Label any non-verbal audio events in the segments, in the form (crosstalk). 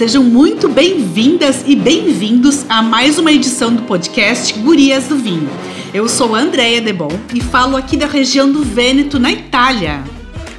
Sejam muito bem-vindas e bem-vindos a mais uma edição do podcast Gurias do Vinho. Eu sou a Andrea Debon e falo aqui da região do Vêneto, na Itália.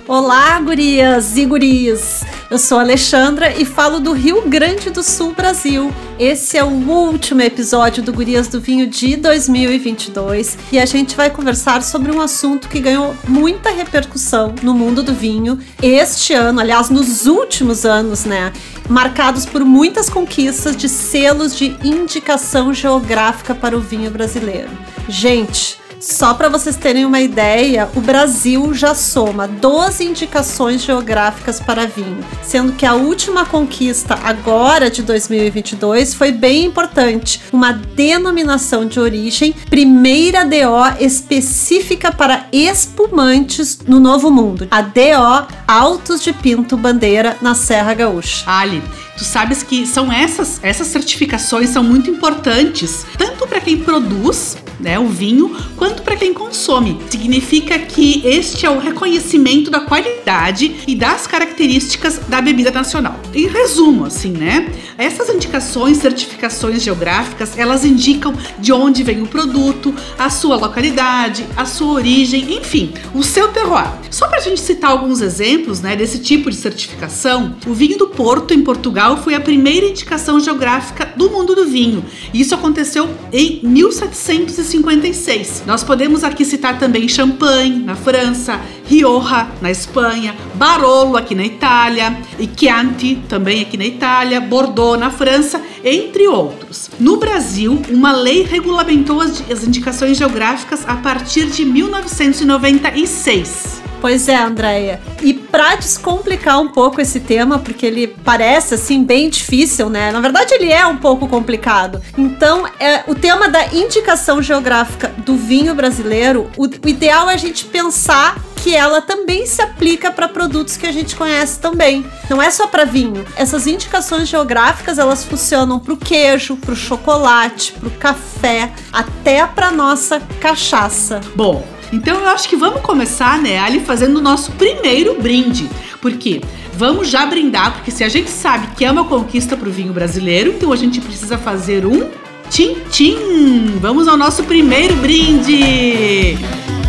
Olá, gurias e guris! Eu sou Alexandra e falo do Rio Grande do Sul, Brasil. Esse é o último episódio do Gurias do Vinho de 2022 e a gente vai conversar sobre um assunto que ganhou muita repercussão no mundo do vinho este ano, aliás, nos últimos anos, né? Marcados por muitas conquistas de selos de indicação geográfica para o vinho brasileiro. Gente, só para vocês terem uma ideia, o Brasil já soma 12 indicações geográficas para vinho, sendo que a última conquista agora de 2022 foi bem importante, uma denominação de origem, primeira DO específica para espumantes no Novo Mundo, a DO Altos de Pinto Bandeira na Serra Gaúcha. Ali, tu sabes que são essas essas certificações são muito importantes, tanto para quem produz né, o vinho, quanto para quem consome. Significa que este é o reconhecimento da qualidade e das características da bebida nacional. Em resumo, assim, né? Essas indicações, certificações geográficas, elas indicam de onde vem o produto, a sua localidade, a sua origem, enfim, o seu terroir. Só para a gente citar alguns exemplos, né, desse tipo de certificação, o vinho do Porto em Portugal foi a primeira indicação geográfica do mundo do vinho. Isso aconteceu em 1750 1956. Nós podemos aqui citar também Champagne, na França, Rioja, na Espanha, Barolo, aqui na Itália, e Chianti, também aqui na Itália, Bordeaux, na França, entre outros. No Brasil, uma lei regulamentou as, indicações geográficas a partir de 1996. Pois é, Andréia. E para descomplicar um pouco esse tema, porque ele parece assim bem difícil, né? Na verdade, ele é um pouco complicado. Então, é, o tema da indicação geográfica do vinho brasileiro, o, o ideal é a gente pensar que ela também se aplica para produtos que a gente conhece também. Não é só para vinho. Essas indicações geográficas elas funcionam para o queijo, para o chocolate, para o café, até para nossa cachaça. Bom, então eu acho que vamos começar, né, ali fazendo o nosso primeiro brinde. Por quê? Vamos já brindar, porque se a gente sabe que é uma conquista para o vinho brasileiro, então a gente precisa fazer um tchim-tchim. Vamos ao nosso primeiro brinde.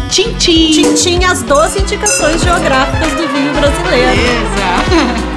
Tchim-tchim. Tchim-tchim, as 12 indicações geográficas do vinho brasileiro. Beleza. (laughs)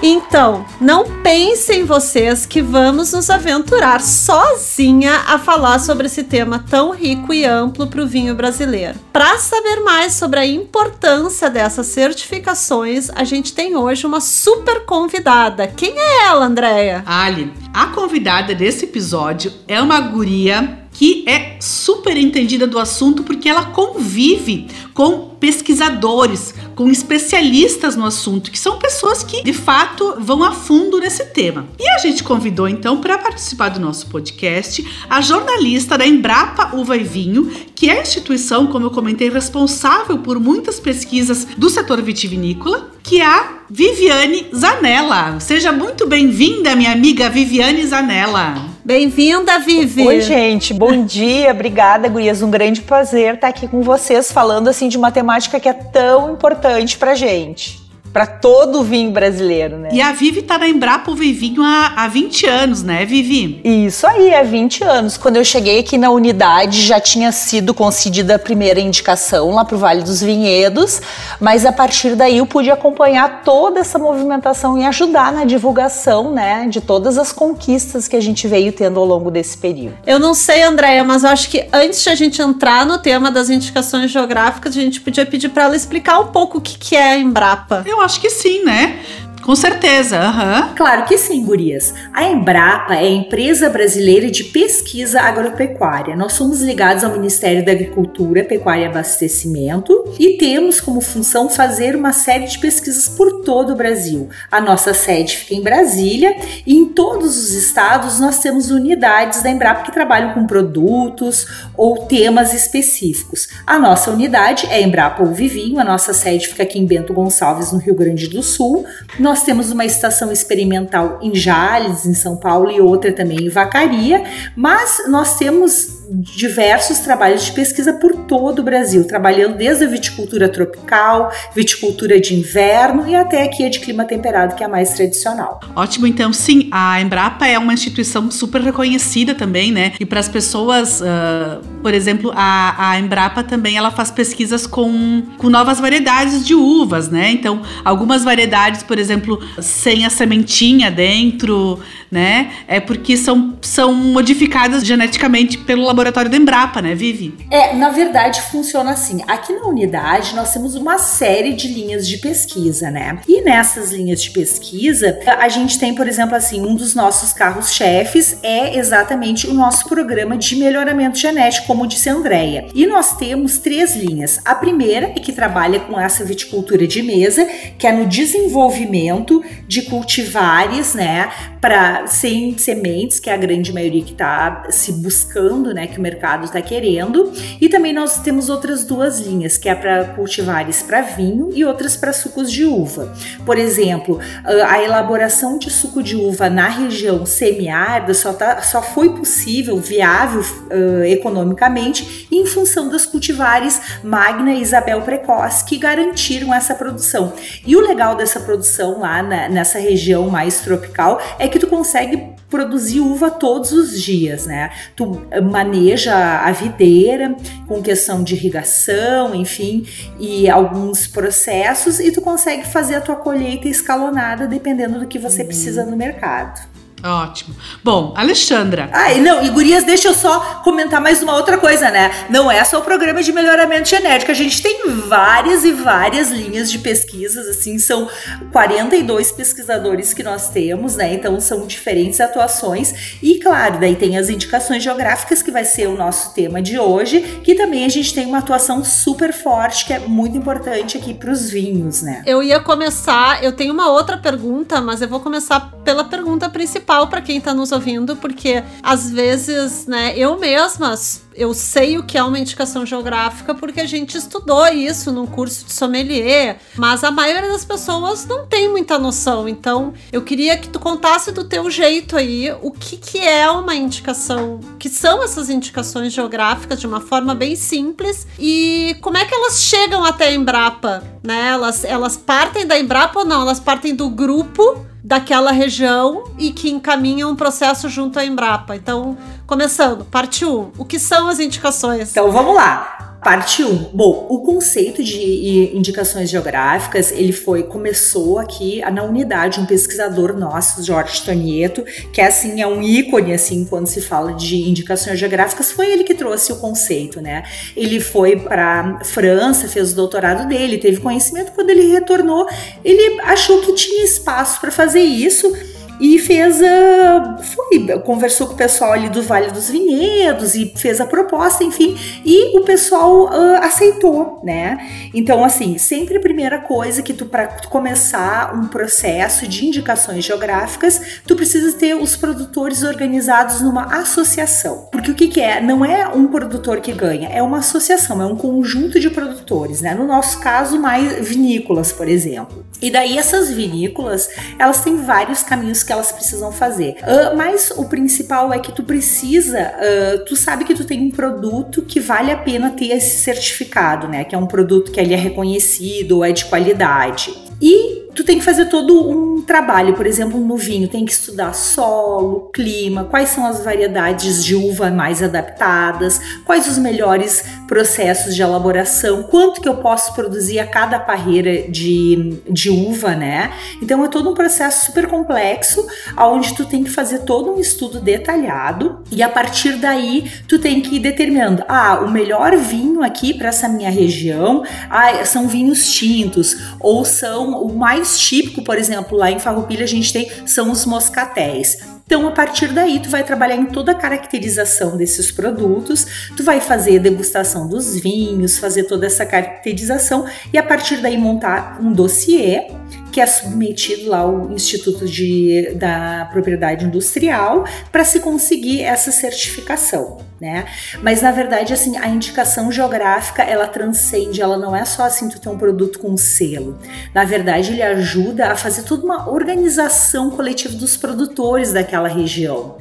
Então, não pensem vocês que vamos nos aventurar sozinha a falar sobre esse tema tão rico e amplo para o vinho brasileiro. Para saber mais sobre a importância dessas certificações, a gente tem hoje uma super convidada. Quem é ela, Andréia? Ali, a convidada desse episódio é uma guria que é super entendida do assunto porque ela convive com pesquisadores, com especialistas no assunto, que são pessoas que de fato vão a fundo nesse tema. E a gente convidou então para participar do nosso podcast a jornalista da Embrapa Uva e Vinho, que é a instituição, como eu comentei, responsável por muitas pesquisas do setor vitivinícola, que é a Viviane Zanella. Seja muito bem-vinda, minha amiga Viviane Zanella. Bem-vinda, Vivi. Oi, gente. Bom dia. Obrigada, gurias. Um grande prazer estar aqui com vocês falando assim de uma temática que é tão importante pra gente para todo o vinho brasileiro, né? E a Vivi tá na Embrapa Vinho há, há 20 anos, né, Vivi? Isso aí, há 20 anos. Quando eu cheguei aqui na unidade, já tinha sido concedida a primeira indicação lá pro Vale dos Vinhedos, mas a partir daí eu pude acompanhar toda essa movimentação e ajudar na divulgação, né, de todas as conquistas que a gente veio tendo ao longo desse período. Eu não sei, Andréia, mas eu acho que antes de a gente entrar no tema das indicações geográficas, a gente podia pedir para ela explicar um pouco o que, que é a Embrapa. Eu acho que sim, né? Com certeza, uhum. Claro que sim, gurias. A Embrapa é a empresa brasileira de pesquisa agropecuária. Nós somos ligados ao Ministério da Agricultura, Pecuária e Abastecimento e temos como função fazer uma série de pesquisas por todo o Brasil. A nossa sede fica em Brasília e em todos os estados nós temos unidades da Embrapa que trabalham com produtos ou temas específicos. A nossa unidade é Embrapa ou Vivinho, a nossa sede fica aqui em Bento Gonçalves, no Rio Grande do Sul. Nós nós temos uma estação experimental em Jales, em São Paulo, e outra também em Vacaria, mas nós temos diversos trabalhos de pesquisa por todo o Brasil, trabalhando desde a viticultura tropical, viticultura de inverno e até aqui a de clima temperado, que é a mais tradicional. Ótimo, então sim, a Embrapa é uma instituição super reconhecida também, né? E para as pessoas, uh, por exemplo, a, a Embrapa também ela faz pesquisas com, com novas variedades de uvas, né? Então, algumas variedades, por exemplo, sem a sementinha dentro, né? É porque são, são modificadas geneticamente pelo laboratório da Embrapa, né, Vivi? É, na verdade funciona assim. Aqui na unidade nós temos uma série de linhas de pesquisa, né? E nessas linhas de pesquisa, a gente tem, por exemplo, assim, um dos nossos carros-chefes é exatamente o nosso programa de melhoramento genético, como disse a Andrea. E nós temos três linhas. A primeira é que trabalha com essa viticultura de mesa, que é no desenvolvimento de cultivares, né, para sem sementes, que é a grande maioria que está se buscando, né, que o mercado está querendo. E também nós temos outras duas linhas, que é para cultivares para vinho e outras para sucos de uva. Por exemplo, a elaboração de suco de uva na região semiárida só, tá, só foi possível, viável uh, economicamente, em função das cultivares Magna e Isabel Precoce, que garantiram essa produção. E o legal dessa produção lá na, nessa região mais tropical é que tu consegue produzir uva todos os dias, né? Tu maneja a videira com questão de irrigação, enfim, e alguns processos e tu consegue fazer a tua colheita escalonada dependendo do que você uhum. precisa no mercado. Ótimo. Bom, Alexandra. Ah, e não, e gurias, deixa eu só comentar mais uma outra coisa, né? Não é só o programa de melhoramento genético, a gente tem várias e várias linhas de pesquisas, assim, são 42 pesquisadores que nós temos, né? Então são diferentes atuações e, claro, daí tem as indicações geográficas, que vai ser o nosso tema de hoje, que também a gente tem uma atuação super forte, que é muito importante aqui para os vinhos, né? Eu ia começar, eu tenho uma outra pergunta, mas eu vou começar pela pergunta principal principal para quem está nos ouvindo, porque às vezes, né, eu mesma eu sei o que é uma indicação geográfica porque a gente estudou isso num curso de sommelier, mas a maioria das pessoas não tem muita noção. Então, eu queria que tu contasse do teu jeito aí o que, que é uma indicação, que são essas indicações geográficas de uma forma bem simples e como é que elas chegam até a Embrapa, né? Elas, elas partem da Embrapa ou não? Elas partem do grupo daquela região e que encaminham um processo junto à Embrapa. Então, começando, parte 1. O que são as indicações? Então, vamos lá. Parte 1. Bom, o conceito de indicações geográficas, ele foi, começou aqui na unidade, um pesquisador nosso, Jorge Tonieto, que é assim, é um ícone, assim, quando se fala de indicações geográficas, foi ele que trouxe o conceito, né? Ele foi para França, fez o doutorado dele, teve conhecimento, quando ele retornou, ele achou que tinha espaço para fazer isso, e fez a. Foi, conversou com o pessoal ali do Vale dos Vinhedos e fez a proposta, enfim, e o pessoal uh, aceitou, né? Então, assim, sempre a primeira coisa que tu, para começar um processo de indicações geográficas, tu precisa ter os produtores organizados numa associação. Porque o que, que é? Não é um produtor que ganha, é uma associação, é um conjunto de produtores, né? No nosso caso, mais vinícolas, por exemplo. E daí essas vinícolas, elas têm vários caminhos que elas precisam fazer. Uh, mas o principal é que tu precisa, uh, tu sabe que tu tem um produto que vale a pena ter esse certificado, né? Que é um produto que ele é reconhecido ou é de qualidade. E tu tem que fazer todo um trabalho, por exemplo, no vinho, tem que estudar solo, clima, quais são as variedades de uva mais adaptadas, quais os melhores processos de elaboração, quanto que eu posso produzir a cada parreira de, de uva, né? Então é todo um processo super complexo, onde tu tem que fazer todo um estudo detalhado e a partir daí tu tem que ir determinando, ah, o melhor vinho aqui para essa minha região, ah, são vinhos tintos ou são o mais mais típico, por exemplo, lá em Farroupilha a gente tem são os moscatéis. Então, a partir daí, tu vai trabalhar em toda a caracterização desses produtos, tu vai fazer a degustação dos vinhos, fazer toda essa caracterização e a partir daí montar um dossiê que é submetido lá ao Instituto de, da Propriedade Industrial para se conseguir essa certificação. Né? Mas na verdade, assim, a indicação geográfica ela transcende, ela não é só assim tu ter um produto com selo. Na verdade, ele ajuda a fazer toda uma organização coletiva dos produtores daquela região.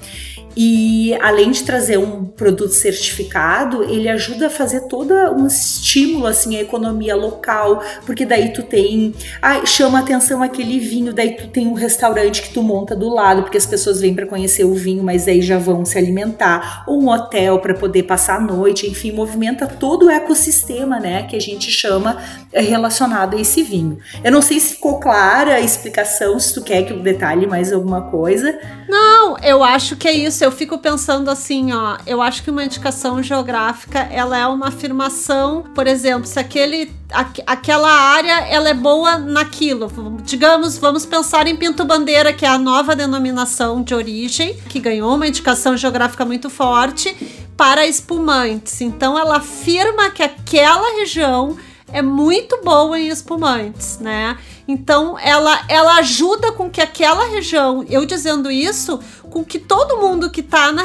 E além de trazer um produto certificado, ele ajuda a fazer todo um estímulo assim à economia local, porque daí tu tem, ah, chama atenção aquele vinho, daí tu tem um restaurante que tu monta do lado, porque as pessoas vêm para conhecer o vinho, mas aí já vão se alimentar, ou um hotel para poder passar a noite, enfim, movimenta todo o ecossistema, né, que a gente chama eh, relacionado a esse vinho. Eu não sei se ficou clara a explicação, se tu quer que eu detalhe mais alguma coisa. Não, eu acho que é isso. Eu fico pensando assim, ó, eu acho que uma indicação geográfica, ela é uma afirmação, por exemplo, se aquele aqu aquela área ela é boa naquilo. Digamos, vamos pensar em Pinto Bandeira, que é a nova denominação de origem, que ganhou uma indicação geográfica muito forte para espumantes. Então ela afirma que aquela região é muito boa em espumantes, né? Então ela ela ajuda com que aquela região, eu dizendo isso, com que todo mundo que está na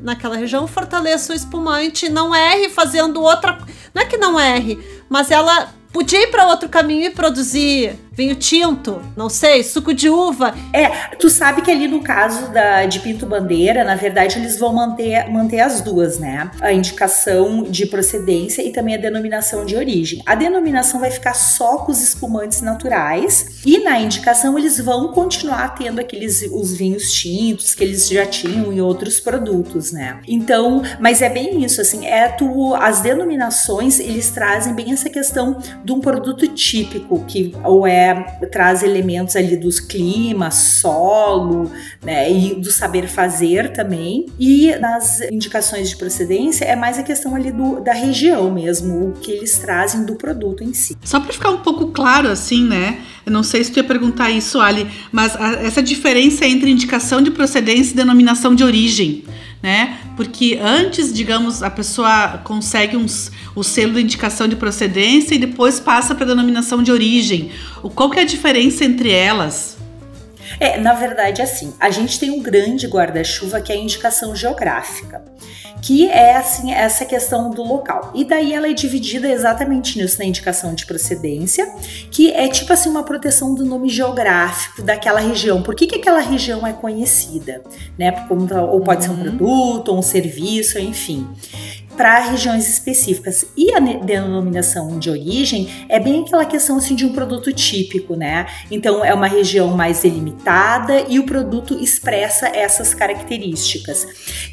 naquela região fortaleça o espumante e não erre fazendo outra, não é que não erre, mas ela podia ir para outro caminho e produzir vinho tinto, não sei, suco de uva. É, tu sabe que ali no caso da, de Pinto Bandeira, na verdade, eles vão manter, manter as duas, né? A indicação de procedência e também a denominação de origem. A denominação vai ficar só com os espumantes naturais e na indicação eles vão continuar tendo aqueles os vinhos tintos que eles já tinham em outros produtos, né? Então, mas é bem isso, assim, é tu as denominações eles trazem bem essa questão de um produto típico que ou é traz elementos ali dos climas, solo, né, e do saber fazer também. E nas indicações de procedência é mais a questão ali do, da região mesmo, o que eles trazem do produto em si. Só para ficar um pouco claro assim, né? Eu não sei se tu ia perguntar isso, Ali, mas a, essa diferença entre indicação de procedência e denominação de origem né? Porque antes, digamos, a pessoa consegue uns, o selo de indicação de procedência e depois passa para a denominação de origem. O, qual que é a diferença entre elas? É, na verdade, assim, a gente tem um grande guarda-chuva que é a indicação geográfica que é assim essa questão do local. E daí ela é dividida exatamente nisso na indicação de procedência, que é tipo assim uma proteção do nome geográfico daquela região. Por que, que aquela região é conhecida, né? Como, ou pode ser um uhum. produto, ou um serviço, enfim para regiões específicas. E a denominação de origem é bem aquela questão assim, de um produto típico, né? Então é uma região mais delimitada e o produto expressa essas características.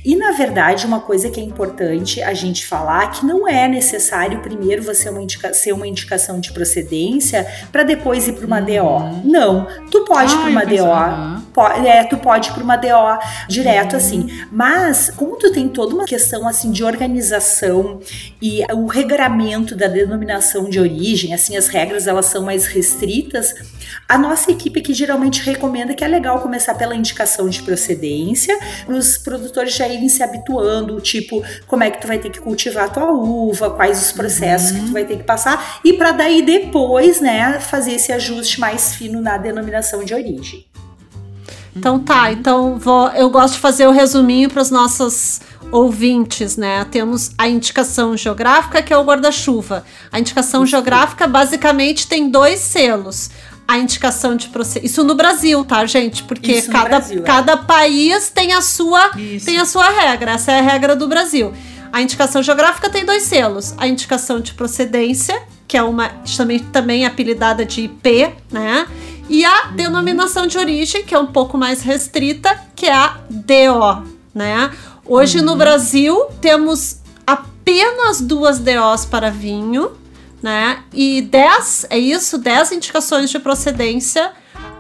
E na verdade, uma coisa que é importante a gente falar que não é necessário primeiro você uma ser uma indicação de procedência para depois ir para uma uhum. DO. Não, tu pode ir para uma DO, pode, é, tu pode para uma DO direto uhum. assim. Mas como tu tem toda uma questão assim de organização harmonização e o regramento da denominação de origem, assim, as regras elas são mais restritas. A nossa equipe que geralmente recomenda que é legal começar pela indicação de procedência, para os produtores já irem se habituando, tipo, como é que tu vai ter que cultivar a tua uva, quais os processos uhum. que tu vai ter que passar, e para daí depois, né, fazer esse ajuste mais fino na denominação de origem. Então tá, então vou, eu gosto de fazer o resuminho para os nossos ouvintes, né? Temos a indicação geográfica, que é o guarda-chuva. A indicação Isso. geográfica basicamente tem dois selos. A indicação de procedência. Isso no Brasil, tá, gente? Porque cada, Brasil, é. cada é. país tem a sua tem a sua regra. Essa é a regra do Brasil. A indicação geográfica tem dois selos. A indicação de procedência, que é uma também, também apelidada de IP, né? E a uhum. denominação de origem, que é um pouco mais restrita, que é a DO, né? Hoje uhum. no Brasil temos apenas duas DOs para vinho, né? E 10, é isso, 10 indicações de procedência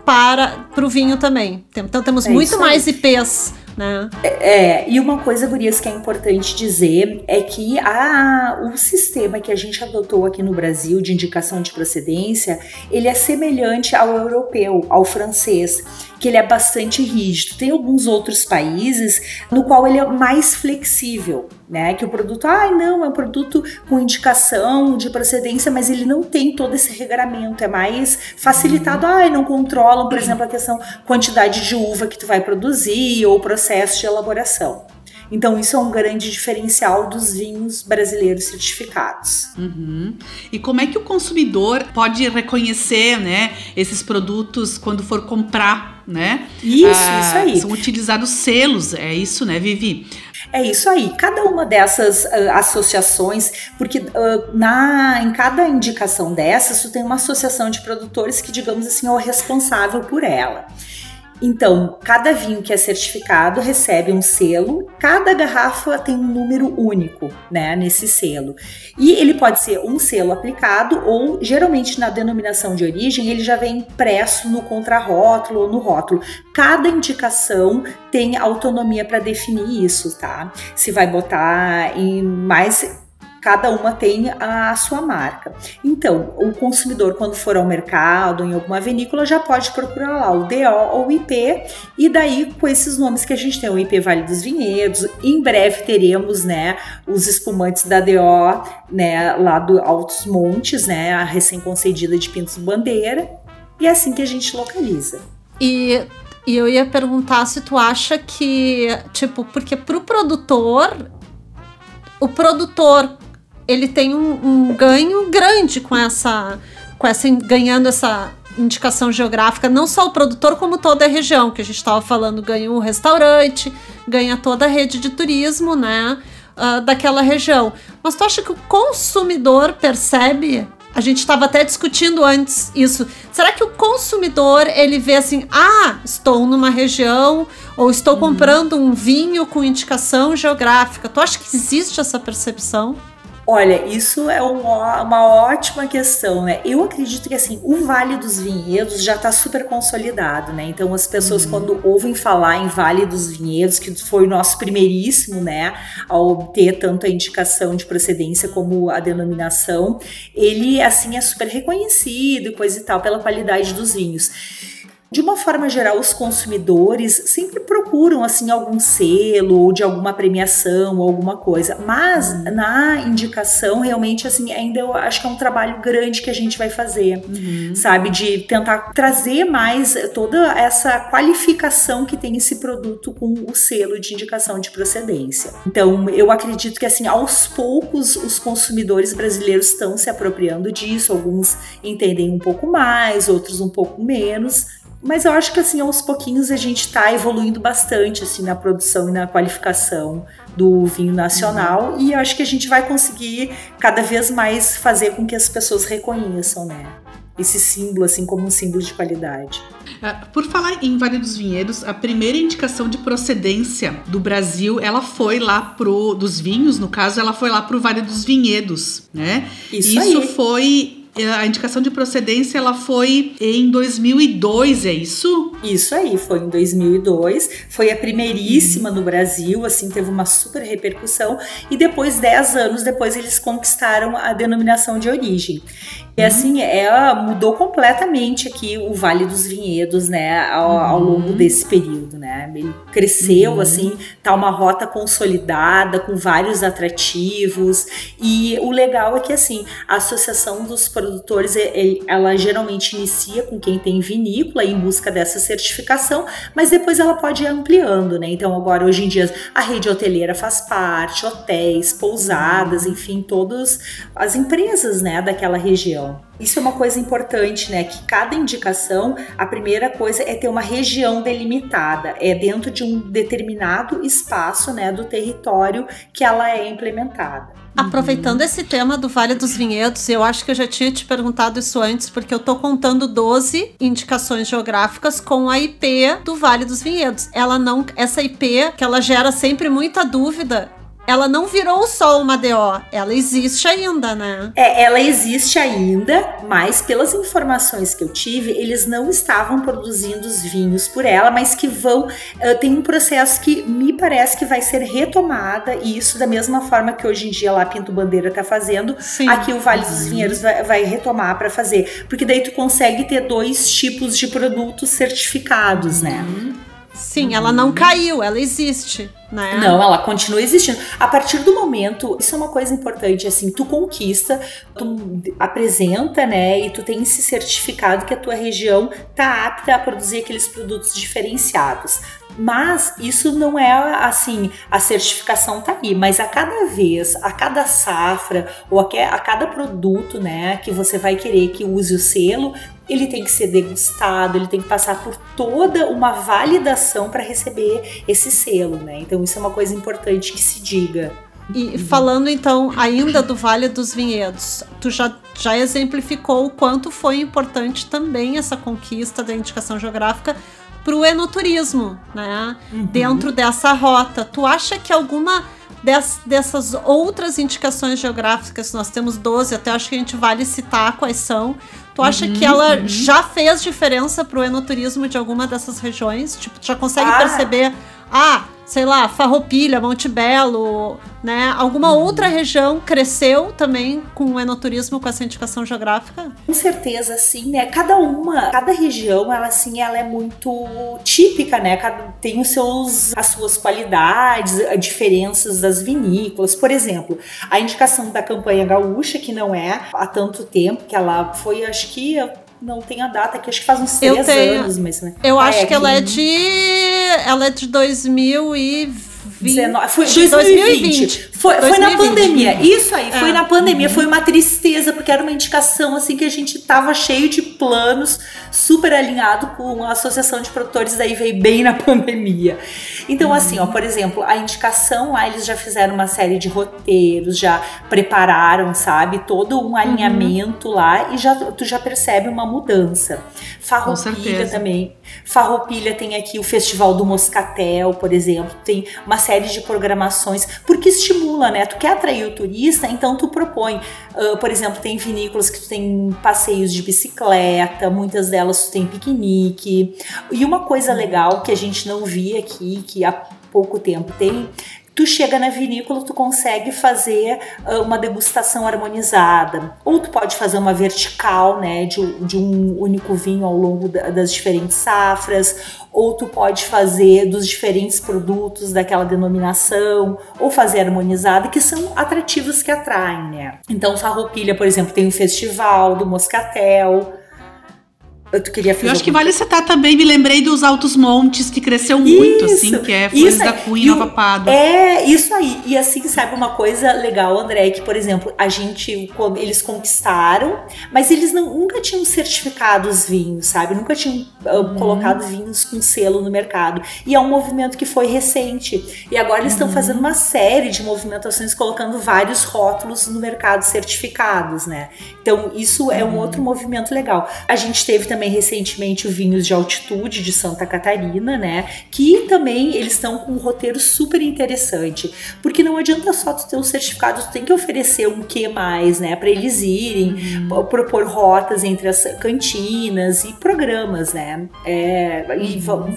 para o vinho também. Então temos é muito mais IPs né? É, e uma coisa, Gurias, que é importante dizer é que a, o sistema que a gente adotou aqui no Brasil de indicação de procedência, ele é semelhante ao europeu, ao francês, que ele é bastante rígido. Tem alguns outros países no qual ele é mais flexível, né? Que o produto, ah, não, é um produto com indicação de procedência, mas ele não tem todo esse regramento, é mais facilitado, ah, não controlam, por exemplo, a questão quantidade de uva que tu vai produzir ou processo de elaboração. Então, isso é um grande diferencial dos vinhos brasileiros certificados. Uhum. E como é que o consumidor pode reconhecer né, esses produtos quando for comprar? Né? Isso, ah, isso aí. São utilizados selos, é isso, né, Vivi? É isso aí. Cada uma dessas uh, associações, porque uh, na, em cada indicação dessas, tu tem uma associação de produtores que, digamos assim, é o responsável por ela. Então, cada vinho que é certificado recebe um selo, cada garrafa tem um número único, né, nesse selo. E ele pode ser um selo aplicado ou, geralmente, na denominação de origem, ele já vem impresso no contrarótulo ou no rótulo. Cada indicação tem autonomia para definir isso, tá? Se vai botar em mais cada uma tem a sua marca. Então, o consumidor, quando for ao mercado, em alguma vinícola, já pode procurar lá o DO ou o IP, e daí com esses nomes que a gente tem, o IP Vale dos Vinhedos, em breve teremos, né, os espumantes da DO, né, lá do Altos Montes, né, a recém-concedida de Pintos Bandeira, e é assim que a gente localiza. E e eu ia perguntar se tu acha que, tipo, porque pro produtor, o produtor ele tem um, um ganho grande com essa, com essa ganhando essa indicação geográfica, não só o produtor, como toda a região, que a gente estava falando, ganha o restaurante, ganha toda a rede de turismo, né, uh, daquela região. Mas tu acha que o consumidor percebe? A gente estava até discutindo antes isso. Será que o consumidor ele vê assim, ah, estou numa região ou estou uhum. comprando um vinho com indicação geográfica? Tu acha que existe essa percepção? Olha, isso é uma, uma ótima questão, né? Eu acredito que assim, o Vale dos Vinhedos já está super consolidado, né? Então as pessoas uhum. quando ouvem falar em Vale dos Vinhedos, que foi o nosso primeiríssimo, né, a obter tanto a indicação de procedência como a denominação, ele assim é super reconhecido e coisa e tal pela qualidade dos vinhos. De uma forma geral, os consumidores sempre procuram assim algum selo ou de alguma premiação ou alguma coisa, mas uhum. na indicação realmente assim ainda eu acho que é um trabalho grande que a gente vai fazer, uhum. sabe, de tentar trazer mais toda essa qualificação que tem esse produto com o selo de indicação de procedência. Então, eu acredito que assim, aos poucos os consumidores brasileiros estão se apropriando disso, alguns entendem um pouco mais, outros um pouco menos, mas eu acho que assim, aos pouquinhos a gente está evoluindo bastante assim na produção e na qualificação do vinho nacional uhum. e eu acho que a gente vai conseguir cada vez mais fazer com que as pessoas reconheçam, né? Esse símbolo assim como um símbolo de qualidade. Uh, por falar em Vale dos Vinhedos, a primeira indicação de procedência do Brasil, ela foi lá pro dos vinhos, no caso, ela foi lá pro Vale dos Vinhedos, né? Isso, Isso foi a indicação de procedência ela foi em 2002, é isso? Isso aí, foi em 2002. Foi a primeiríssima no Brasil, assim, teve uma super repercussão. E depois, 10 anos depois, eles conquistaram a denominação de origem. E uhum. assim, ela mudou completamente aqui o Vale dos Vinhedos, né, ao, ao uhum. longo desse período, né? Ele cresceu, uhum. assim, tá uma rota consolidada, com vários atrativos. E o legal é que, assim, a Associação dos Produtores, ela geralmente inicia com quem tem vinícola em busca dessa certificação, mas depois ela pode ir ampliando, né? Então, agora, hoje em dia, a rede hoteleira faz parte, hotéis, pousadas, enfim, todas as empresas, né, daquela região. Isso é uma coisa importante, né? Que cada indicação, a primeira coisa é ter uma região delimitada, é dentro de um determinado espaço, né, do território que ela é implementada. Aproveitando uhum. esse tema do Vale dos Vinhedos, eu acho que eu já tinha te perguntado isso antes, porque eu tô contando 12 indicações geográficas com a IP do Vale dos Vinhedos. Ela não, essa IP, que ela gera sempre muita dúvida, ela não virou só uma DO, ela existe ainda, né? É, ela existe ainda, mas pelas informações que eu tive, eles não estavam produzindo os vinhos por ela, mas que vão. Uh, tem um processo que me parece que vai ser retomada, e isso da mesma forma que hoje em dia lá Pinto Bandeira tá fazendo, Sim. aqui o Vale dos uhum. Vinheiros vai, vai retomar para fazer. Porque daí tu consegue ter dois tipos de produtos certificados, né? Sim, ela não caiu, ela existe né? Não, ela continua existindo. A partir do momento, isso é uma coisa importante, assim, tu conquista, tu apresenta, né, e tu tem esse certificado que a tua região tá apta a produzir aqueles produtos diferenciados. Mas isso não é assim, a certificação tá aí, mas a cada vez, a cada safra ou a, a cada produto, né, que você vai querer que use o selo, ele tem que ser degustado, ele tem que passar por toda uma validação para receber esse selo, né? Então isso é uma coisa importante que se diga. E falando então ainda do Vale dos Vinhedos, tu já, já exemplificou o quanto foi importante também essa conquista da indicação geográfica para o enoturismo, né? Uhum. Dentro dessa rota. Tu acha que alguma des, dessas outras indicações geográficas, nós temos 12, até acho que a gente vale citar quais são. Tu acha uhum, que ela uhum. já fez diferença para o enoturismo de alguma dessas regiões? Tipo, tu já consegue ah. perceber, ah, sei lá, Farroupilha, Monte Belo, né? Alguma uhum. outra região cresceu também com o enoturismo, com essa indicação geográfica? Com certeza, sim, né? Cada uma, cada região, ela assim, ela é muito típica, né? Cada, tem os seus, as suas qualidades, as diferenças das vinícolas. Por exemplo, a indicação da campanha gaúcha, que não é há tanto tempo, que ela foi, acho que não tem a data aqui, acho que faz uns três anos, mas. Né? Eu ah, acho é que ela é de. Ela é de 2020. 19, foi 2020. 2020. Foi, 2020. foi na pandemia. Isso aí, foi é. na pandemia. Uhum. Foi uma tristeza, porque era uma indicação assim que a gente tava cheio de planos, super alinhado com a Associação de Produtores, daí veio bem na (laughs) pandemia. Então, uhum. assim, ó, por exemplo, a indicação lá, eles já fizeram uma série de roteiros, já prepararam, sabe, todo um alinhamento uhum. lá e já tu já percebe uma mudança. Farroupilha também. Farroupilha tem aqui o Festival do Moscatel, por exemplo, tem uma série de programações, porque estimula, né? Tu quer atrair o turista, então tu propõe. Uh, por exemplo, tem vinícolas que tu tem passeios de bicicleta, muitas delas tu tem piquenique. E uma coisa legal que a gente não via aqui, que há pouco tempo tem, tu chega na vinícola, tu consegue fazer uh, uma degustação harmonizada, ou tu pode fazer uma vertical, né, de, de um único vinho ao longo da, das diferentes safras, ou tu pode fazer dos diferentes produtos daquela denominação, ou fazer harmonizada, que são atrativos que atraem, né. Então, Farroupilha, por exemplo, tem o festival do Moscatel, Tu queria fazer Eu acho que vale citar também, me lembrei dos Altos Montes, que cresceu muito, assim, isso, que é Flores da Cunha, Nova Pádua. É, isso aí. E assim, sabe uma coisa legal, André, que, por exemplo, a gente, eles conquistaram, mas eles não, nunca tinham certificado os vinhos, sabe? Nunca tinham uh, colocado vinhos com selo no mercado. E é um movimento que foi recente. E agora eles estão uhum. fazendo uma série de movimentações, colocando vários rótulos no mercado certificados, né? Então, isso é um uhum. outro movimento legal. A gente teve também também recentemente o Vinhos de Altitude de Santa Catarina, né? Que também eles estão com um roteiro super interessante, porque não adianta só tu ter um certificado, tu tem que oferecer um que mais, né? Para eles irem, uhum. propor rotas entre as cantinas e programas, né? É, e vão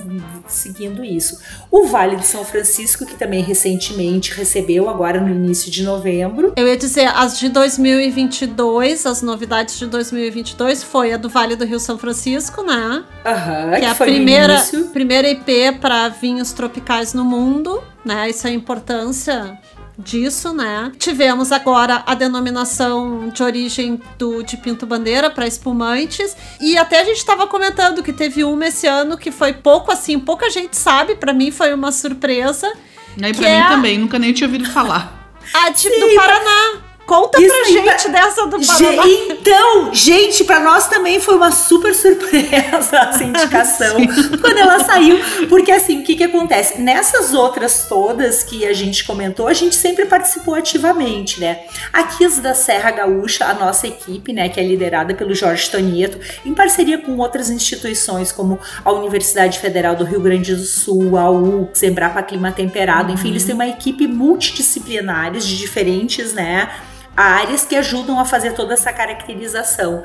seguindo isso. O Vale de São Francisco, que também recentemente recebeu, agora no início de novembro. Eu ia dizer, as de 2022, as novidades de 2022 foi a do Vale do Rio São Francisco Francisco, né? Uhum, que, que é a primeira, primeira IP para vinhos tropicais no mundo, né? Isso é a importância disso, né? Tivemos agora a denominação de origem do de Pinto Bandeira para espumantes e até a gente estava comentando que teve uma esse ano que foi pouco assim, pouca gente sabe, para mim foi uma surpresa. E para é mim também, nunca nem tinha ouvido falar. A de, Sim, do Paraná. Conta Isso pra gente pra... dessa do Paraná. Então, gente, para nós também foi uma super surpresa essa indicação (laughs) quando ela saiu. Porque assim, o que que acontece? Nessas outras todas que a gente comentou, a gente sempre participou ativamente, né? Aqui as da Serra Gaúcha, a nossa equipe, né, que é liderada pelo Jorge Tonieto, em parceria com outras instituições como a Universidade Federal do Rio Grande do Sul, a UX, Embrapa Clima Temperado, uhum. enfim, eles têm uma equipe multidisciplinares de diferentes, né, áreas que ajudam a fazer toda essa caracterização.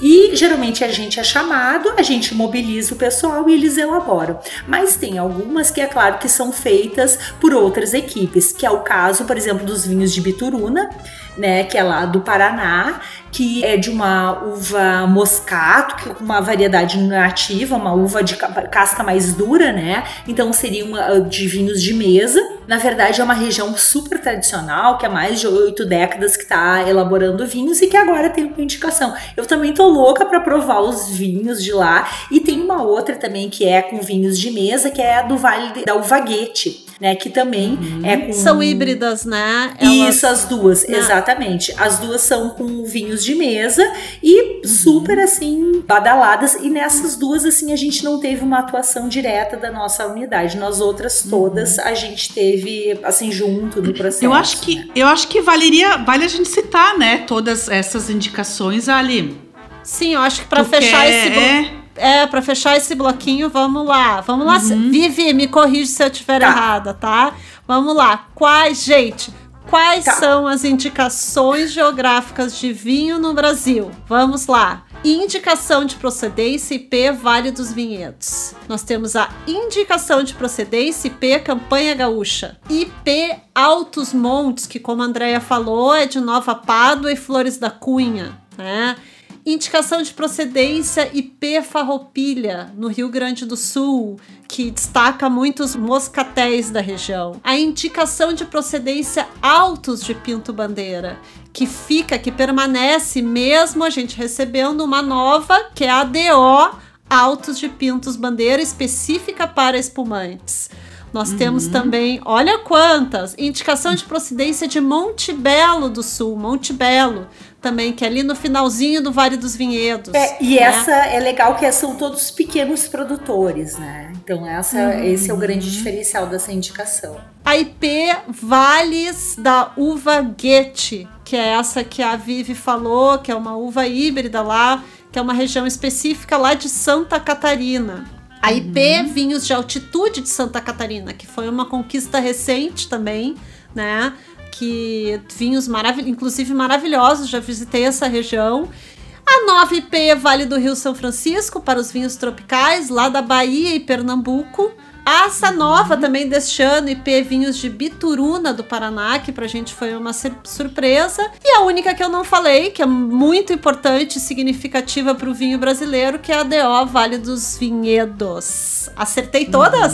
E geralmente a gente é chamado, a gente mobiliza o pessoal e eles elaboram. Mas tem algumas que é claro que são feitas por outras equipes, que é o caso, por exemplo, dos vinhos de Bituruna, né, que é lá do Paraná, que é de uma uva moscato, que é uma variedade nativa, uma uva de casca mais dura, né? Então seria uma ah, de vinhos de mesa. Na verdade, é uma região super tradicional, que há mais de oito décadas que está elaborando vinhos e que agora tem uma indicação. Eu também tô louca para provar os vinhos de lá. E tem uma outra também que é com vinhos de mesa, que é do Vale da Uvaguete né? Que também uhum. é com. São híbridas, né? Elas... Isso, as duas, né? exatamente. As duas são com vinhos de mesa e uhum. super assim, badaladas. E nessas duas, assim, a gente não teve uma atuação direta da nossa unidade. Nas outras uhum. todas, uhum. a gente teve, assim, junto no processo. Eu acho que, né? eu acho que valeria, vale a gente citar, né? Todas essas indicações ali. Sim, eu acho que para fechar esse. É é, para fechar esse bloquinho, vamos lá. Vamos lá. Uhum. Vivi, me corrige se eu estiver tá. errada, tá? Vamos lá. Quais, gente, quais tá. são as indicações geográficas de vinho no Brasil? Vamos lá. Indicação de procedência IP Vale dos Vinhedos. Nós temos a indicação de procedência IP Campanha Gaúcha. IP Altos Montes, que como a Andrea falou, é de Nova Pádua e Flores da Cunha, né? Indicação de procedência IP Farroupilha, no Rio Grande do Sul, que destaca muitos moscatéis da região. A indicação de procedência Altos de Pinto Bandeira, que fica, que permanece mesmo a gente recebendo uma nova, que é a DO Altos de Pintos Bandeira, específica para espumantes. Nós uhum. temos também, olha quantas, indicação de procedência de Monte Belo do Sul, Monte Belo, também, que é ali no finalzinho do Vale dos Vinhedos. É, e né? essa é legal que são todos pequenos produtores, né? Então essa, uhum. esse é o grande diferencial dessa indicação. A IP Vales da Uva Guete, que é essa que a Vivi falou, que é uma uva híbrida lá, que é uma região específica lá de Santa Catarina. A IP uhum. Vinhos de Altitude de Santa Catarina, que foi uma conquista recente também, né? Que vinhos maravilhosos, inclusive maravilhosos, já visitei essa região. A nova IP é Vale do Rio São Francisco para os vinhos tropicais, lá da Bahia e Pernambuco. A essa nova também deste ano, IP Vinhos de Bituruna do Paraná, que pra gente foi uma surpresa. E a única que eu não falei, que é muito importante e significativa para o vinho brasileiro, que é a DO Vale dos Vinhedos. Acertei todas?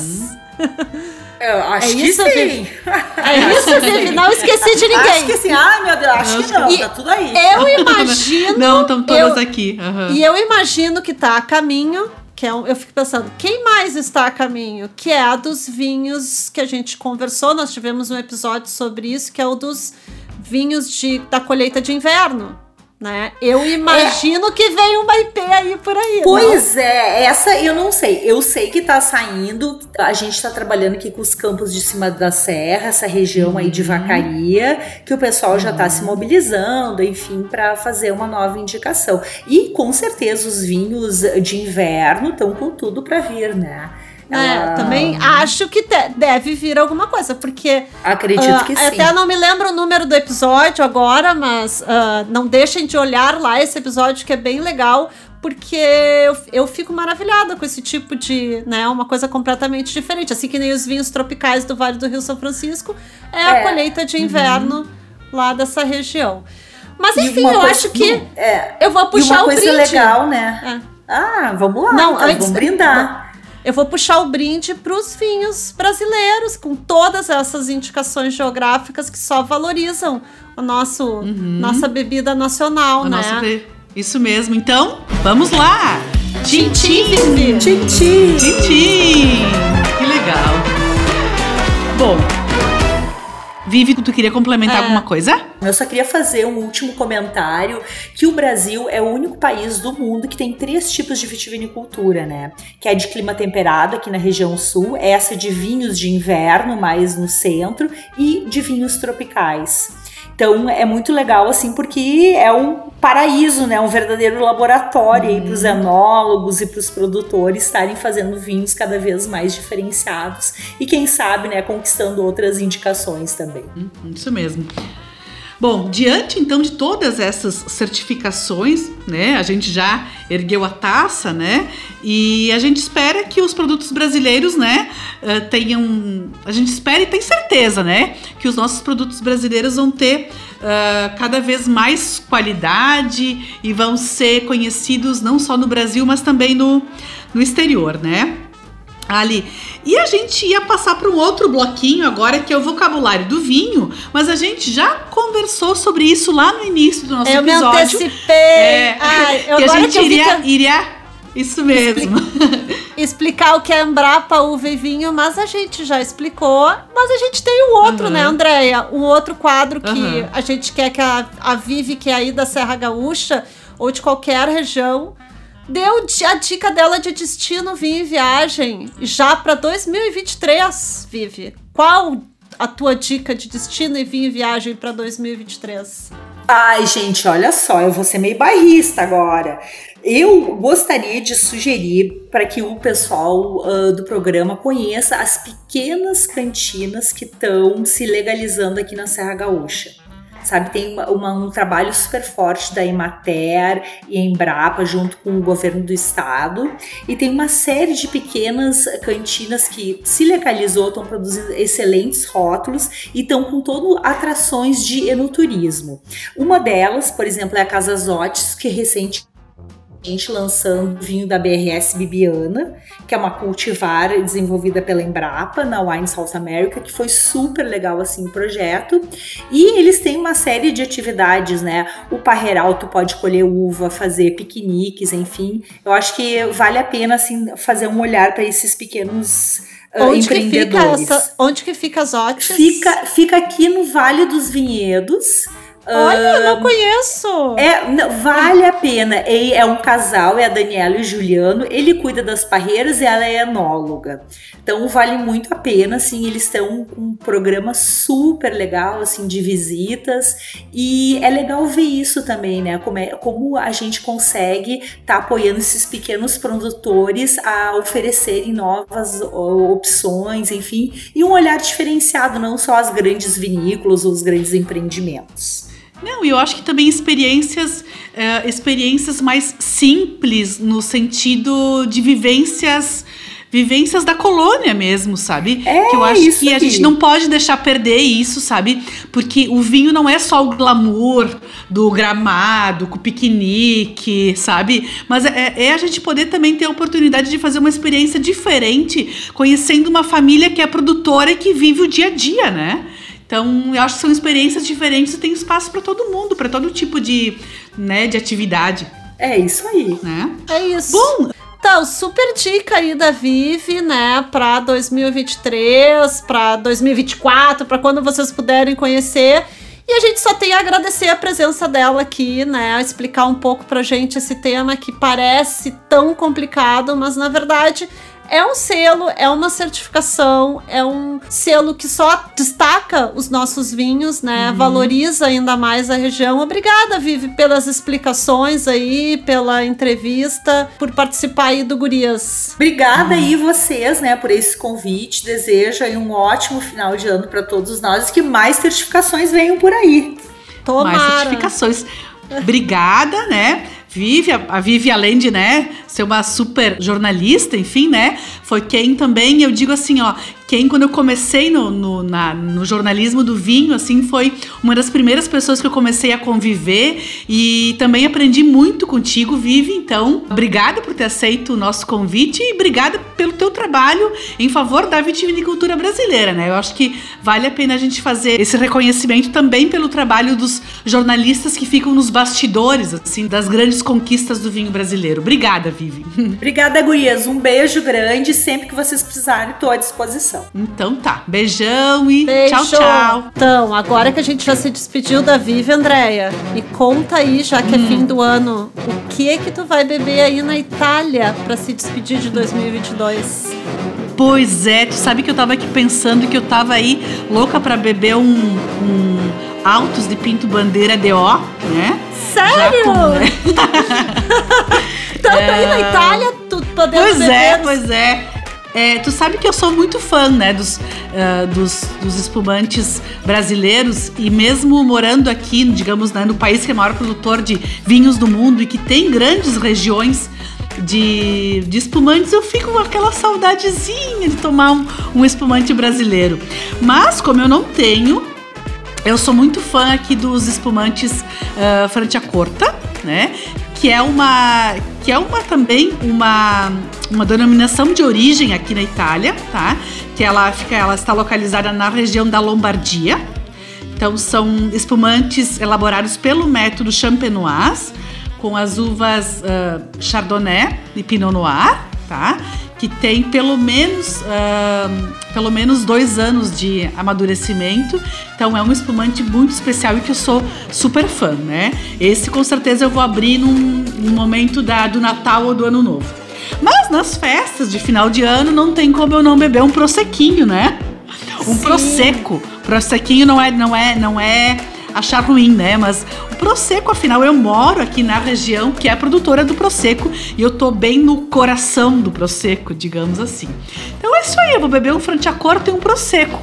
Uhum. (laughs) Eu acho é que sim. (laughs) É isso, Vivi. Não esqueci de ninguém. Acho que sim. Ai, meu Deus, acho, que não. E tá tudo aí. Eu imagino. (laughs) Não, estão todas eu, aqui. Uhum. E eu imagino que tá a caminho. Que é um, eu fico pensando, quem mais está a caminho? Que é a dos vinhos que a gente conversou. Nós tivemos um episódio sobre isso, que é o dos vinhos de, da colheita de inverno né? Eu imagino é. que vem uma IP aí por aí. Pois não? é, essa eu não sei. Eu sei que tá saindo. A gente tá trabalhando aqui com os campos de cima da serra, essa região uhum. aí de uhum. vacaria, que o pessoal já tá se uhum. mobilizando, enfim, para fazer uma nova indicação. E com certeza os vinhos de inverno estão com tudo para vir, né? É, também acho que deve vir alguma coisa, porque. Acredito uh, que sim. Até não me lembro o número do episódio agora, mas uh, não deixem de olhar lá esse episódio que é bem legal, porque eu, eu fico maravilhada com esse tipo de, né, uma coisa completamente diferente. Assim que nem os vinhos tropicais do Vale do Rio São Francisco, é, é. a colheita de inverno uhum. lá dessa região. Mas enfim, eu coisa, acho que é, eu vou puxar o brinde. uma coisa legal, né? É. Ah, vamos lá, não, então, antes, vamos brindar eu vou puxar o brinde para os vinhos brasileiros, com todas essas indicações geográficas que só valorizam o nosso uhum. nossa bebida nacional, o né? Isso mesmo. Então, vamos lá! Tintim! Tintim! Tintim! Que legal! Bom, Vivi, tu queria complementar é. alguma coisa? Eu só queria fazer um último comentário que o Brasil é o único país do mundo que tem três tipos de vitivinicultura, né? Que é de clima temperado aqui na região sul, essa de vinhos de inverno mais no centro e de vinhos tropicais. Então é muito legal assim porque é um paraíso, né? Um verdadeiro laboratório uhum. para os enólogos e para os produtores estarem fazendo vinhos cada vez mais diferenciados e quem sabe, né, conquistando outras indicações também. Uhum, isso mesmo. Bom, diante então de todas essas certificações, né, a gente já ergueu a taça, né, e a gente espera que os produtos brasileiros, né, eh, tenham, a gente espera e tem certeza, né, que os nossos produtos brasileiros vão ter uh, cada vez mais qualidade e vão ser conhecidos não só no Brasil, mas também no, no exterior, né? Ali. E a gente ia passar para um outro bloquinho agora, que é o vocabulário do vinho, mas a gente já conversou sobre isso lá no início do nosso eu episódio. Eu me antecipei! É, Ai, (laughs) que a gente que iria, iria. Isso mesmo. (laughs) Explicar o que é Embrapa, uva e vinho, mas a gente já explicou. Mas a gente tem o outro, uhum. né, Andréia? Um outro quadro que uhum. a gente quer que a, a Vive, que é aí da Serra Gaúcha, ou de qualquer região, deu a dica dela de destino, e viagem já para 2023, Vive. Qual a tua dica de destino e vinho viagem para 2023? Ai, gente, olha só, eu vou ser meio bairrista agora. Eu gostaria de sugerir para que o pessoal uh, do programa conheça as pequenas cantinas que estão se legalizando aqui na Serra Gaúcha sabe? Tem uma, uma, um trabalho super forte da Emater e Embrapa junto com o governo do estado e tem uma série de pequenas cantinas que se legalizou, estão produzindo excelentes rótulos e estão com todo atrações de enoturismo. Uma delas, por exemplo, é a Casa Zotes, que recente gente lançando vinho da BRS Bibiana, que é uma cultivar desenvolvida pela Embrapa na Wine South America, que foi super legal assim o projeto. E eles têm uma série de atividades, né? O parreiral tu pode colher uva, fazer piqueniques, enfim. Eu acho que vale a pena assim fazer um olhar para esses pequenos uh, onde. Que fica essa, onde que fica as Otis? Fica, fica aqui no Vale dos Vinhedos. Olha, não conheço. É, não, vale a pena. É, é um casal, é a Daniela e o Juliano. Ele cuida das parreiras e ela é enóloga. Então vale muito a pena, assim, eles estão com um programa super legal, assim, de visitas. E é legal ver isso também, né? Como, é, como a gente consegue estar tá apoiando esses pequenos produtores a oferecerem novas opções, enfim, e um olhar diferenciado, não só as grandes vinícolas ou os grandes empreendimentos. Não, e eu acho que também experiências, uh, experiências mais simples no sentido de vivências vivências da colônia mesmo, sabe? É, que eu acho que a aqui. gente não pode deixar perder isso, sabe? Porque o vinho não é só o glamour do gramado, com o piquenique, sabe? Mas é, é, a gente poder também ter a oportunidade de fazer uma experiência diferente, conhecendo uma família que é produtora e que vive o dia a dia, né? Então, eu acho que são experiências diferentes e tem espaço para todo mundo, para todo tipo de, né, de atividade. É isso aí. Né? É isso. Bom, então, super dica aí da Vive, né, para 2023, para 2024, para quando vocês puderem conhecer. E a gente só tem a agradecer a presença dela aqui, né? Explicar um pouco pra gente esse tema que parece tão complicado, mas na verdade é um selo, é uma certificação, é um selo que só destaca os nossos vinhos, né? Uhum. Valoriza ainda mais a região. Obrigada, Vivi, pelas explicações aí, pela entrevista, por participar aí do Gurias. Obrigada uhum. aí vocês, né, por esse convite. Desejo aí um ótimo final de ano para todos nós e que mais certificações venham por aí. Tomara. Mais certificações. Obrigada, né? Vive, a Vivi, além de, né, ser uma super jornalista, enfim, né, foi quem também, eu digo assim, ó, quem, quando eu comecei no, no, na, no, jornalismo do vinho, assim, foi uma das primeiras pessoas que eu comecei a conviver e também aprendi muito contigo, Vivi. Então, obrigada por ter aceito o nosso convite e obrigada pelo teu trabalho em favor da vitivinicultura brasileira, né? Eu acho que vale a pena a gente fazer esse reconhecimento também pelo trabalho dos jornalistas que ficam nos bastidores, assim, das grandes conquistas do vinho brasileiro. Obrigada, Vivi. (laughs) Obrigada, gurias. Um beijo grande. Sempre que vocês precisarem, estou à disposição. Então tá. Beijão e Beijo. tchau, tchau. Então, agora que a gente já se despediu da Vivi, Andréia, me conta aí, já que hum. é fim do ano, o que é que tu vai beber aí na Itália para se despedir de 2022? Pois é, tu sabe que eu tava aqui pensando que eu tava aí louca para beber um, um Altos de Pinto Bandeira DO, né? Sério? Com, né? (laughs) Tanto (laughs) é... aí na Itália, tu podendo pois beber. Pois é, pois é. É, tu sabe que eu sou muito fã, né, dos, uh, dos, dos, espumantes brasileiros e mesmo morando aqui, digamos, né, no país que é o maior produtor de vinhos do mundo e que tem grandes regiões de, de espumantes, eu fico com aquela saudadezinha de tomar um, um espumante brasileiro. Mas como eu não tenho, eu sou muito fã aqui dos espumantes uh, Franciacorta, né? Que é uma que é uma também uma, uma denominação de origem aqui na Itália, tá? Que ela fica ela está localizada na região da Lombardia. Então são espumantes elaborados pelo método Champenoise com as uvas uh, Chardonnay e Pinot Noir, tá? Que tem pelo menos, uh, pelo menos dois anos de amadurecimento. Então é um espumante muito especial e que eu sou super fã, né? Esse com certeza eu vou abrir num, num momento da, do Natal ou do Ano Novo. Mas nas festas de final de ano não tem como eu não beber um prosecquinho, né? Um Sim. prosecco. Prosecquinho não é, não é, não é achar ruim, né? Mas o Prosecco, afinal, eu moro aqui na região que é produtora do Prosecco e eu tô bem no coração do Prosecco, digamos assim. Então é isso aí, eu vou beber um Franciacorta e um Prosecco.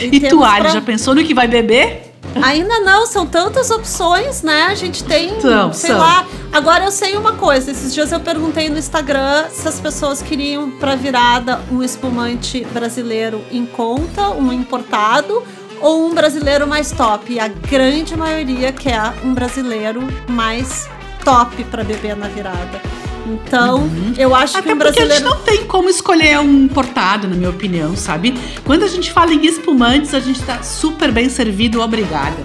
E, e tu, Ari, pra... já pensou no que vai beber? Ainda não, são tantas opções, né? A gente tem, são, sei são. lá. Agora eu sei uma coisa. Esses dias eu perguntei no Instagram se as pessoas queriam para virada um espumante brasileiro em conta, um importado, ou um brasileiro mais top. E a grande maioria quer um brasileiro mais top para beber na virada. Então, uhum. eu acho Até que um brasileiro. a gente não tem como escolher um importado, na minha opinião, sabe? Quando a gente fala em espumantes, a gente tá super bem servido, obrigada.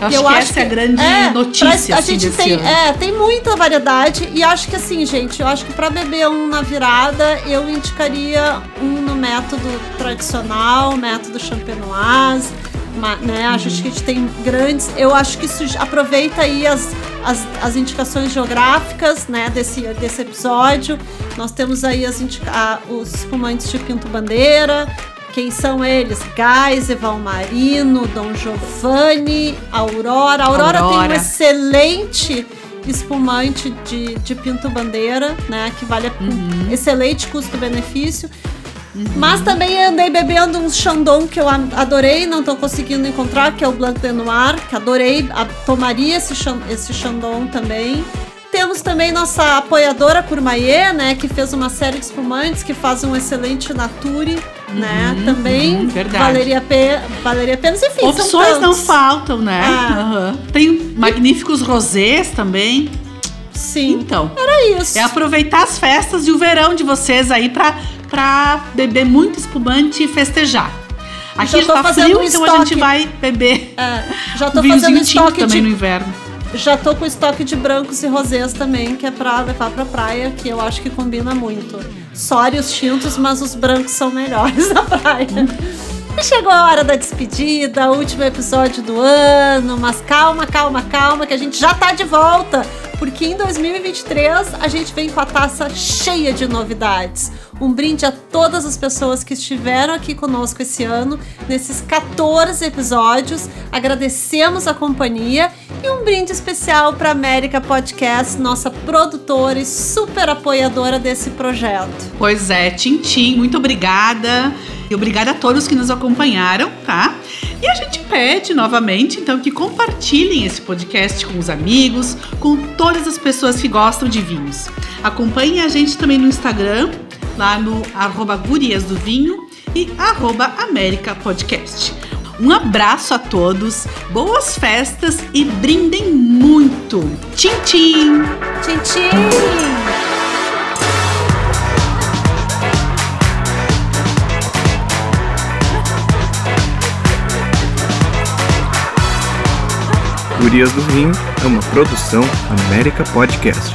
Eu acho eu que acho essa que, é a grande é, notícia. a assim, gente tem, ano. é, tem muita variedade e acho que assim, gente, eu acho que para beber um na virada, eu indicaria um no método tradicional, método champenoise né? Acho que a gente tem grandes. Eu acho que isso aproveita aí as, as, as indicações geográficas, né? Desse, desse episódio. Nós temos aí as indica os espumantes de Pinto Bandeira. Quem são eles? Gás, Evalmarino, Dom Giovanni, Aurora. Aurora, Aurora. tem um excelente espumante de, de Pinto Bandeira, né? Que vale uhum. excelente custo-benefício. Uhum. Mas também andei bebendo um Chandon que eu adorei, não estou conseguindo encontrar, que é o Blanc de Noir, que adorei, tomaria esse, esse Chandon também. Temos também nossa apoiadora Courmayeur, né, que fez uma série de espumantes, que faz um excelente Nature, uhum, né, também. Uhum, verdade. Valeria, pe valeria a pena, enfim, Opções não faltam, né? Ah. Tem magníficos rosés também. Sim. Então. Era isso. É aproveitar as festas e o verão de vocês aí para pra beber muito espumante e festejar. Aqui já tá frio, um então a gente vai beber. É, já tô fazendo estoque também de... no inverno. Já tô com estoque de brancos e rosés também, que é pra levar pra praia, que eu acho que combina muito. Sóri os tintos, mas os brancos são melhores (laughs) na praia. E chegou a hora da despedida, último episódio do ano, mas calma, calma, calma, que a gente já tá de volta, porque em 2023 a gente vem com a taça cheia de novidades. Um brinde a todas as pessoas que estiveram aqui conosco esse ano, nesses 14 episódios. Agradecemos a companhia e um brinde especial para América Podcast, nossa produtora e super apoiadora desse projeto. Pois é, Tintim, muito obrigada. E obrigada a todos que nos acompanharam, tá? E a gente pede novamente, então, que compartilhem esse podcast com os amigos, com todas as pessoas que gostam de vinhos. Acompanhem a gente também no Instagram, lá no arroba Gurias do Vinho e arroba América Podcast. Um abraço a todos, boas festas e brindem muito! Tchim, tchim! Tchim, tchim! Gurias do Vinho é uma produção América Podcast.